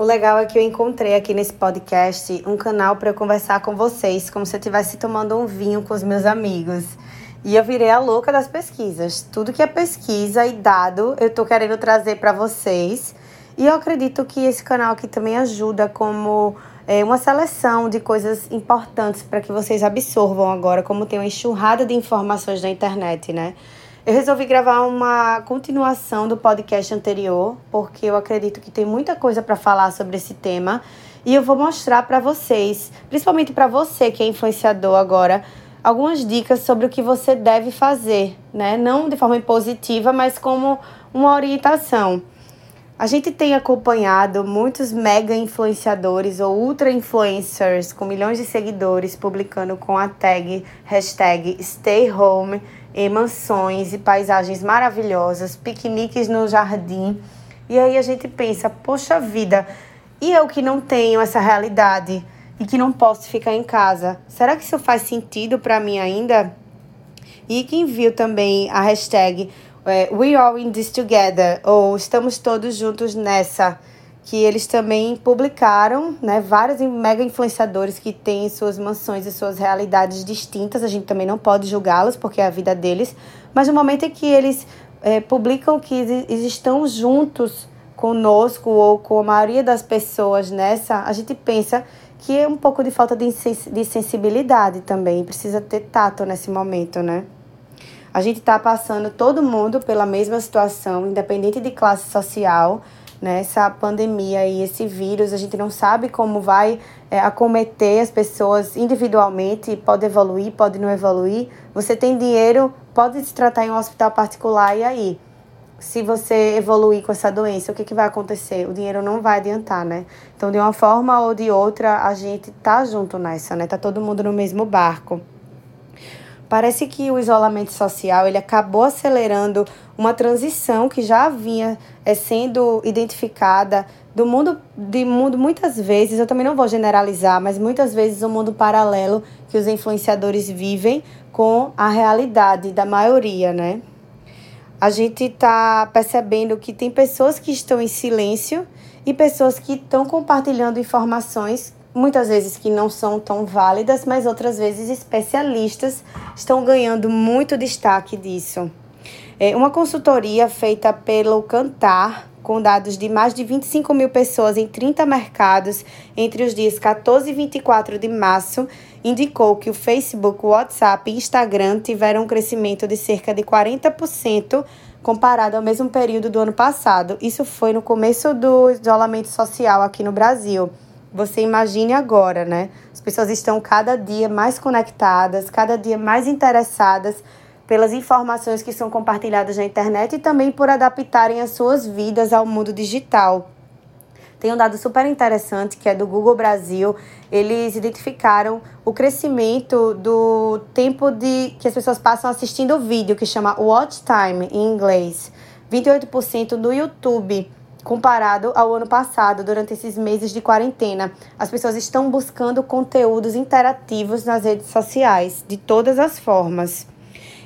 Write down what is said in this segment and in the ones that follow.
O legal é que eu encontrei aqui nesse podcast um canal para conversar com vocês, como se eu estivesse tomando um vinho com os meus amigos. E eu virei a louca das pesquisas. Tudo que é pesquisa e dado, eu tô querendo trazer para vocês. E eu acredito que esse canal aqui também ajuda como é, uma seleção de coisas importantes para que vocês absorvam agora, como tem uma enxurrada de informações na internet, né? Eu resolvi gravar uma continuação do podcast anterior, porque eu acredito que tem muita coisa para falar sobre esse tema e eu vou mostrar para vocês, principalmente para você que é influenciador agora, algumas dicas sobre o que você deve fazer, né? Não de forma positiva, mas como uma orientação. A gente tem acompanhado muitos mega influenciadores ou ultra influencers com milhões de seguidores publicando com a tag hashtag Stay Home em mansões e paisagens maravilhosas, piqueniques no jardim. E aí a gente pensa, poxa vida, e eu que não tenho essa realidade e que não posso ficar em casa, será que isso faz sentido para mim ainda? E quem viu também a hashtag é, We All In This Together, ou Estamos Todos Juntos Nessa, que eles também publicaram, né, vários mega influenciadores que têm suas mansões e suas realidades distintas, a gente também não pode julgá-los porque é a vida deles, mas no momento em que eles é, publicam que eles estão juntos conosco ou com a maioria das pessoas nessa, a gente pensa que é um pouco de falta de, de sensibilidade também, precisa ter tato nesse momento, né? A gente está passando todo mundo pela mesma situação, independente de classe social, né? Essa pandemia e esse vírus, a gente não sabe como vai é, acometer as pessoas individualmente, pode evoluir, pode não evoluir. Você tem dinheiro, pode se tratar em um hospital particular e aí? Se você evoluir com essa doença, o que, que vai acontecer? O dinheiro não vai adiantar, né? Então, de uma forma ou de outra, a gente tá junto nessa, né? Tá todo mundo no mesmo barco. Parece que o isolamento social ele acabou acelerando uma transição que já vinha é, sendo identificada do mundo de mundo muitas vezes, eu também não vou generalizar, mas muitas vezes o um mundo paralelo que os influenciadores vivem com a realidade da maioria, né? A gente está percebendo que tem pessoas que estão em silêncio e pessoas que estão compartilhando informações muitas vezes que não são tão válidas, mas outras vezes especialistas estão ganhando muito destaque disso. É uma consultoria feita pelo Cantar, com dados de mais de 25 mil pessoas em 30 mercados entre os dias 14 e 24 de março, indicou que o Facebook, WhatsApp e Instagram tiveram um crescimento de cerca de 40% comparado ao mesmo período do ano passado. Isso foi no começo do isolamento social aqui no Brasil. Você imagine agora, né? As pessoas estão cada dia mais conectadas, cada dia mais interessadas pelas informações que são compartilhadas na internet e também por adaptarem as suas vidas ao mundo digital. Tem um dado super interessante que é do Google Brasil. Eles identificaram o crescimento do tempo de que as pessoas passam assistindo o vídeo, que chama watch time em inglês. 28% no YouTube comparado ao ano passado, durante esses meses de quarentena. As pessoas estão buscando conteúdos interativos nas redes sociais, de todas as formas.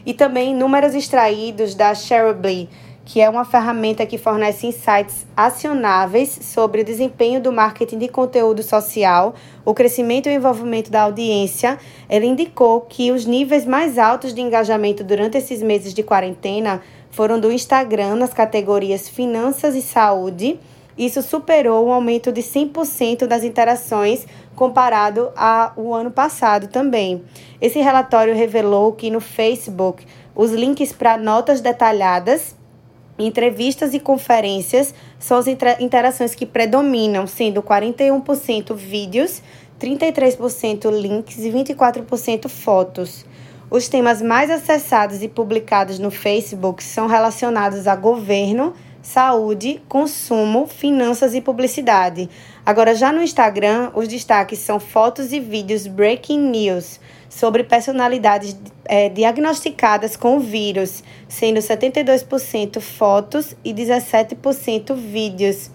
E também números extraídos da Shareably, que é uma ferramenta que fornece insights acionáveis sobre o desempenho do marketing de conteúdo social, o crescimento e o envolvimento da audiência. Ela indicou que os níveis mais altos de engajamento durante esses meses de quarentena foram do Instagram nas categorias Finanças e Saúde. Isso superou um aumento de 100% das interações comparado ao ano passado também. Esse relatório revelou que no Facebook os links para notas detalhadas, entrevistas e conferências são as interações que predominam, sendo 41% vídeos, 33% links e 24% fotos. Os temas mais acessados e publicados no Facebook são relacionados a governo, saúde, consumo, finanças e publicidade. Agora, já no Instagram, os destaques são fotos e vídeos breaking news sobre personalidades é, diagnosticadas com o vírus, sendo 72% fotos e 17% vídeos.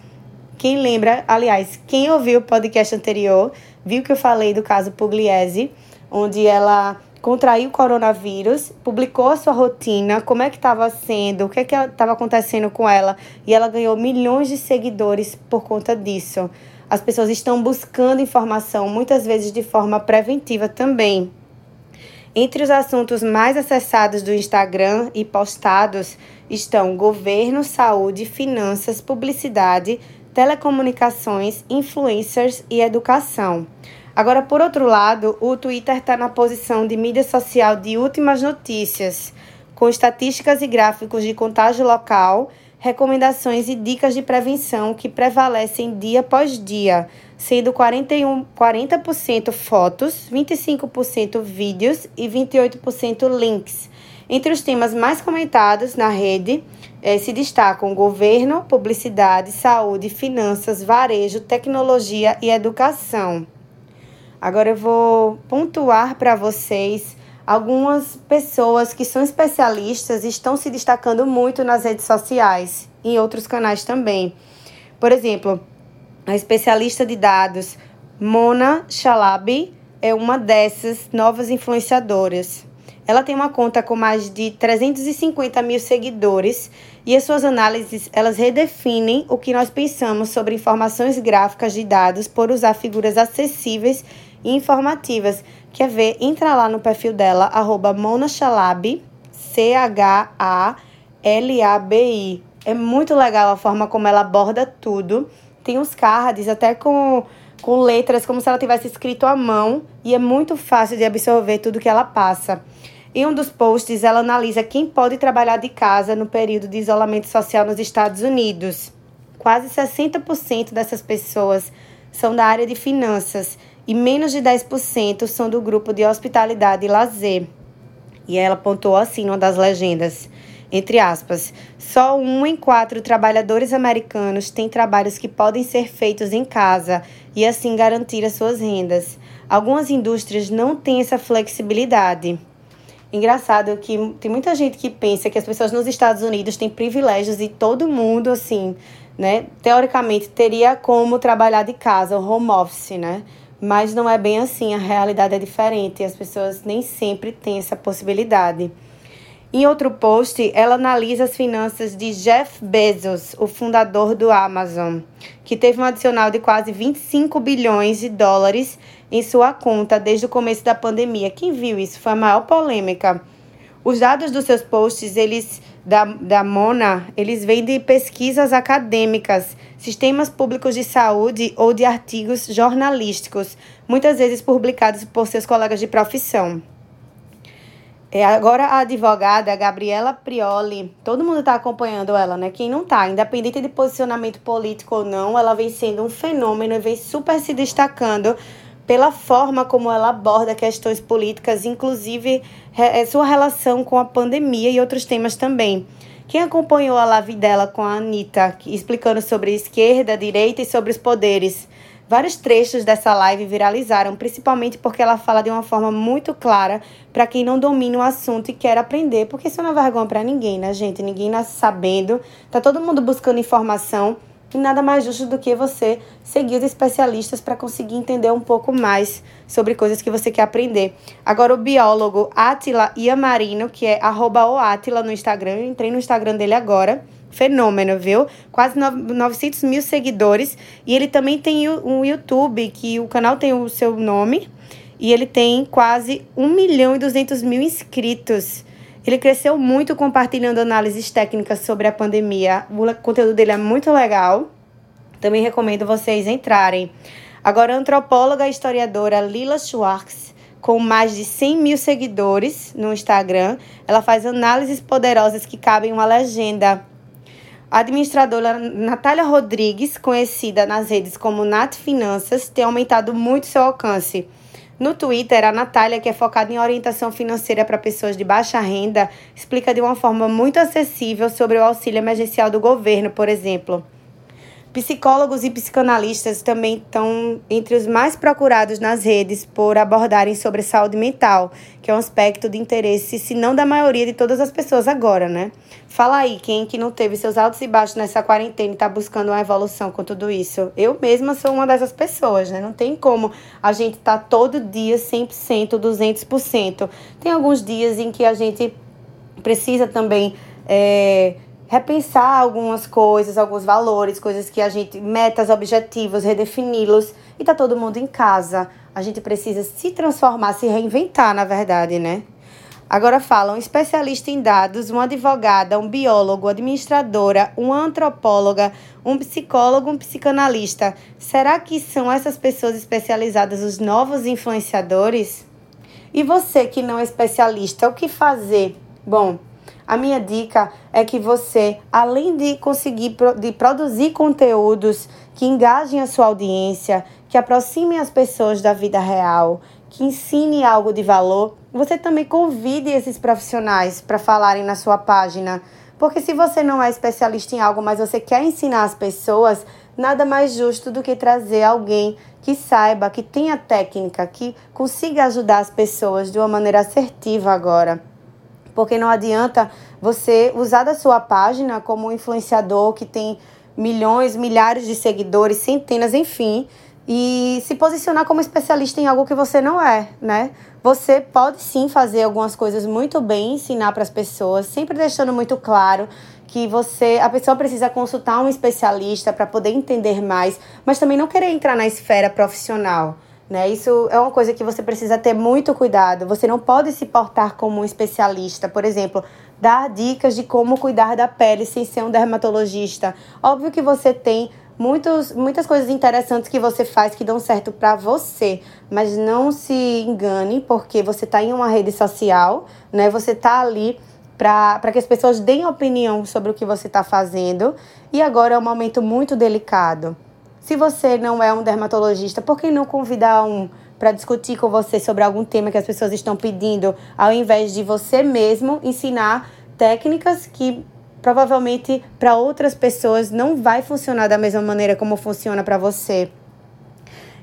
Quem lembra, aliás, quem ouviu o podcast anterior, viu que eu falei do caso Pugliese, onde ela contraiu o coronavírus, publicou a sua rotina, como é que estava sendo, o que é que estava acontecendo com ela, e ela ganhou milhões de seguidores por conta disso. As pessoas estão buscando informação, muitas vezes de forma preventiva também. Entre os assuntos mais acessados do Instagram e postados estão governo, saúde, finanças, publicidade, telecomunicações, influencers e educação. Agora, por outro lado, o Twitter está na posição de mídia social de últimas notícias, com estatísticas e gráficos de contágio local, recomendações e dicas de prevenção que prevalecem dia após dia, sendo 41, 40% fotos, 25% vídeos e 28% links. Entre os temas mais comentados na rede eh, se destacam governo, publicidade, saúde, finanças, varejo, tecnologia e educação. Agora eu vou pontuar para vocês algumas pessoas que são especialistas e estão se destacando muito nas redes sociais e em outros canais também. Por exemplo, a especialista de dados Mona Chalabi é uma dessas novas influenciadoras. Ela tem uma conta com mais de 350 mil seguidores e as suas análises elas redefinem o que nós pensamos sobre informações gráficas de dados por usar figuras acessíveis e informativas. Quer ver? Entra lá no perfil dela, arroba monachalabi, C-H-A-L-A-B-I. É muito legal a forma como ela aborda tudo. Tem uns cards até com, com letras, como se ela tivesse escrito à mão. E é muito fácil de absorver tudo que ela passa. Em um dos posts, ela analisa quem pode trabalhar de casa no período de isolamento social nos Estados Unidos. Quase 60% dessas pessoas são da área de finanças e menos de 10% são do grupo de hospitalidade e lazer. E ela apontou assim numa das legendas, entre aspas, só um em quatro trabalhadores americanos tem trabalhos que podem ser feitos em casa e assim garantir as suas rendas. Algumas indústrias não têm essa flexibilidade. Engraçado que tem muita gente que pensa que as pessoas nos Estados Unidos têm privilégios e todo mundo, assim, né, teoricamente teria como trabalhar de casa, home office, né? Mas não é bem assim, a realidade é diferente, as pessoas nem sempre têm essa possibilidade. Em outro post, ela analisa as finanças de Jeff Bezos, o fundador do Amazon, que teve um adicional de quase 25 bilhões de dólares em sua conta desde o começo da pandemia. Quem viu isso? Foi a maior polêmica. Os dados dos seus posts, eles da, da Mona, eles vêm de pesquisas acadêmicas, sistemas públicos de saúde ou de artigos jornalísticos, muitas vezes publicados por seus colegas de profissão. É, agora a advogada Gabriela Prioli, todo mundo está acompanhando ela, né? Quem não está, independente de posicionamento político ou não, ela vem sendo um fenômeno e vem super se destacando pela forma como ela aborda questões políticas, inclusive é, sua relação com a pandemia e outros temas também. Quem acompanhou a live dela com a Anitta, explicando sobre esquerda, direita e sobre os poderes, vários trechos dessa live viralizaram, principalmente porque ela fala de uma forma muito clara para quem não domina o assunto e quer aprender, porque isso não é vergonha para ninguém, né, gente? Ninguém nasce sabendo, tá todo mundo buscando informação e nada mais justo do que você seguir os especialistas para conseguir entender um pouco mais sobre coisas que você quer aprender. Agora, o biólogo Atila Iamarino, que é arroba o no Instagram, eu entrei no Instagram dele agora. Fenômeno, viu? Quase 900 mil seguidores. E ele também tem um YouTube, que o canal tem o seu nome. E ele tem quase 1 milhão e 200 mil inscritos. Ele cresceu muito compartilhando análises técnicas sobre a pandemia. O conteúdo dele é muito legal. Também recomendo vocês entrarem. Agora, a antropóloga e historiadora Lila Schwartz, com mais de 100 mil seguidores no Instagram, ela faz análises poderosas que cabem uma legenda. A administradora Natália Rodrigues, conhecida nas redes como Nat Finanças, tem aumentado muito seu alcance. No Twitter, a Natália, que é focada em orientação financeira para pessoas de baixa renda, explica de uma forma muito acessível sobre o auxílio emergencial do governo, por exemplo. Psicólogos e psicanalistas também estão entre os mais procurados nas redes por abordarem sobre saúde mental, que é um aspecto de interesse, se não da maioria de todas as pessoas agora, né? Fala aí, quem que não teve seus altos e baixos nessa quarentena e está buscando uma evolução com tudo isso? Eu mesma sou uma dessas pessoas, né? Não tem como a gente tá todo dia 100%, 200%. Tem alguns dias em que a gente precisa também... É, repensar algumas coisas, alguns valores, coisas que a gente, metas, objetivos, redefini-los. E tá todo mundo em casa. A gente precisa se transformar, se reinventar, na verdade, né? Agora fala um especialista em dados, uma advogada, um biólogo, administradora, uma antropóloga, um psicólogo, um psicanalista. Será que são essas pessoas especializadas os novos influenciadores? E você que não é especialista, o que fazer? Bom, a minha dica é que você, além de conseguir de produzir conteúdos que engajem a sua audiência, que aproximem as pessoas da vida real, que ensine algo de valor, você também convide esses profissionais para falarem na sua página. Porque se você não é especialista em algo, mas você quer ensinar as pessoas, nada mais justo do que trazer alguém que saiba, que tenha técnica, que consiga ajudar as pessoas de uma maneira assertiva agora porque não adianta você usar da sua página como um influenciador que tem milhões, milhares de seguidores, centenas, enfim, e se posicionar como especialista em algo que você não é, né? Você pode sim fazer algumas coisas muito bem, ensinar para as pessoas, sempre deixando muito claro que você, a pessoa precisa consultar um especialista para poder entender mais, mas também não querer entrar na esfera profissional. Né? Isso é uma coisa que você precisa ter muito cuidado. Você não pode se portar como um especialista, por exemplo, dar dicas de como cuidar da pele sem ser um dermatologista. Óbvio que você tem muitos, muitas coisas interessantes que você faz que dão certo para você, mas não se engane, porque você está em uma rede social, né? Você está ali para que as pessoas deem opinião sobre o que você está fazendo. E agora é um momento muito delicado. Se você não é um dermatologista, por que não convidar um para discutir com você sobre algum tema que as pessoas estão pedindo, ao invés de você mesmo ensinar técnicas que provavelmente para outras pessoas não vai funcionar da mesma maneira como funciona para você.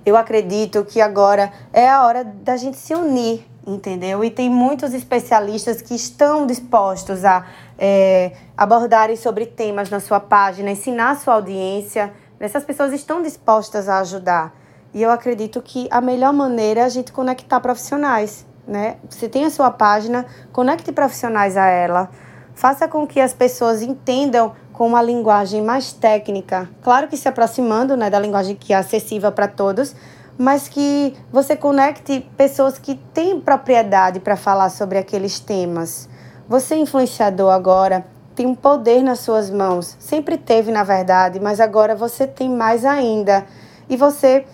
Eu acredito que agora é a hora da gente se unir, entendeu? E tem muitos especialistas que estão dispostos a é, abordarem sobre temas na sua página, ensinar a sua audiência essas pessoas estão dispostas a ajudar. E eu acredito que a melhor maneira é a gente conectar profissionais, né? Você tem a sua página, conecte profissionais a ela. Faça com que as pessoas entendam com uma linguagem mais técnica. Claro que se aproximando né, da linguagem que é acessível para todos, mas que você conecte pessoas que têm propriedade para falar sobre aqueles temas. Você é influenciador agora, tem um poder nas suas mãos. Sempre teve, na verdade, mas agora você tem mais ainda. E você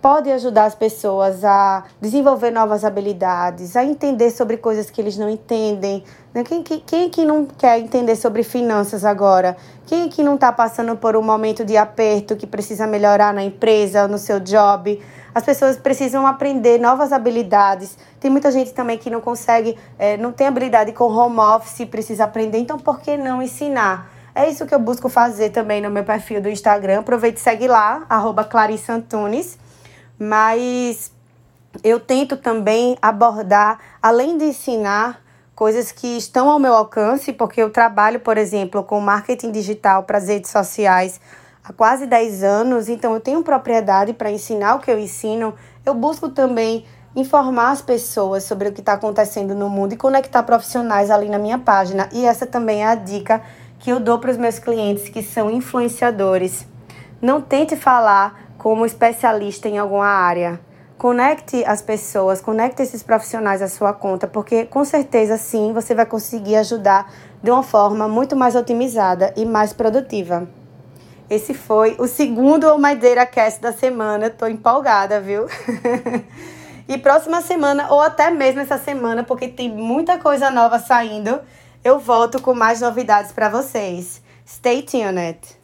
pode ajudar as pessoas a desenvolver novas habilidades, a entender sobre coisas que eles não entendem. Né? Quem, quem, quem que não quer entender sobre finanças agora? Quem que não está passando por um momento de aperto que precisa melhorar na empresa no seu job? As pessoas precisam aprender novas habilidades. Tem muita gente também que não consegue, é, não tem habilidade com home office, precisa aprender. Então, por que não ensinar? É isso que eu busco fazer também no meu perfil do Instagram. Aproveite e segue lá, arroba Antunes. Mas eu tento também abordar, além de ensinar, coisas que estão ao meu alcance, porque eu trabalho, por exemplo, com marketing digital para as redes sociais há quase 10 anos, então eu tenho propriedade para ensinar o que eu ensino. Eu busco também informar as pessoas sobre o que está acontecendo no mundo e conectar profissionais ali na minha página. E essa também é a dica que eu dou para os meus clientes que são influenciadores. Não tente falar como especialista em alguma área. Conecte as pessoas, conecte esses profissionais à sua conta, porque com certeza sim você vai conseguir ajudar de uma forma muito mais otimizada e mais produtiva. Esse foi o segundo My Data Cast da semana. Tô empolgada, viu? e próxima semana, ou até mesmo essa semana, porque tem muita coisa nova saindo, eu volto com mais novidades para vocês. Stay tuned!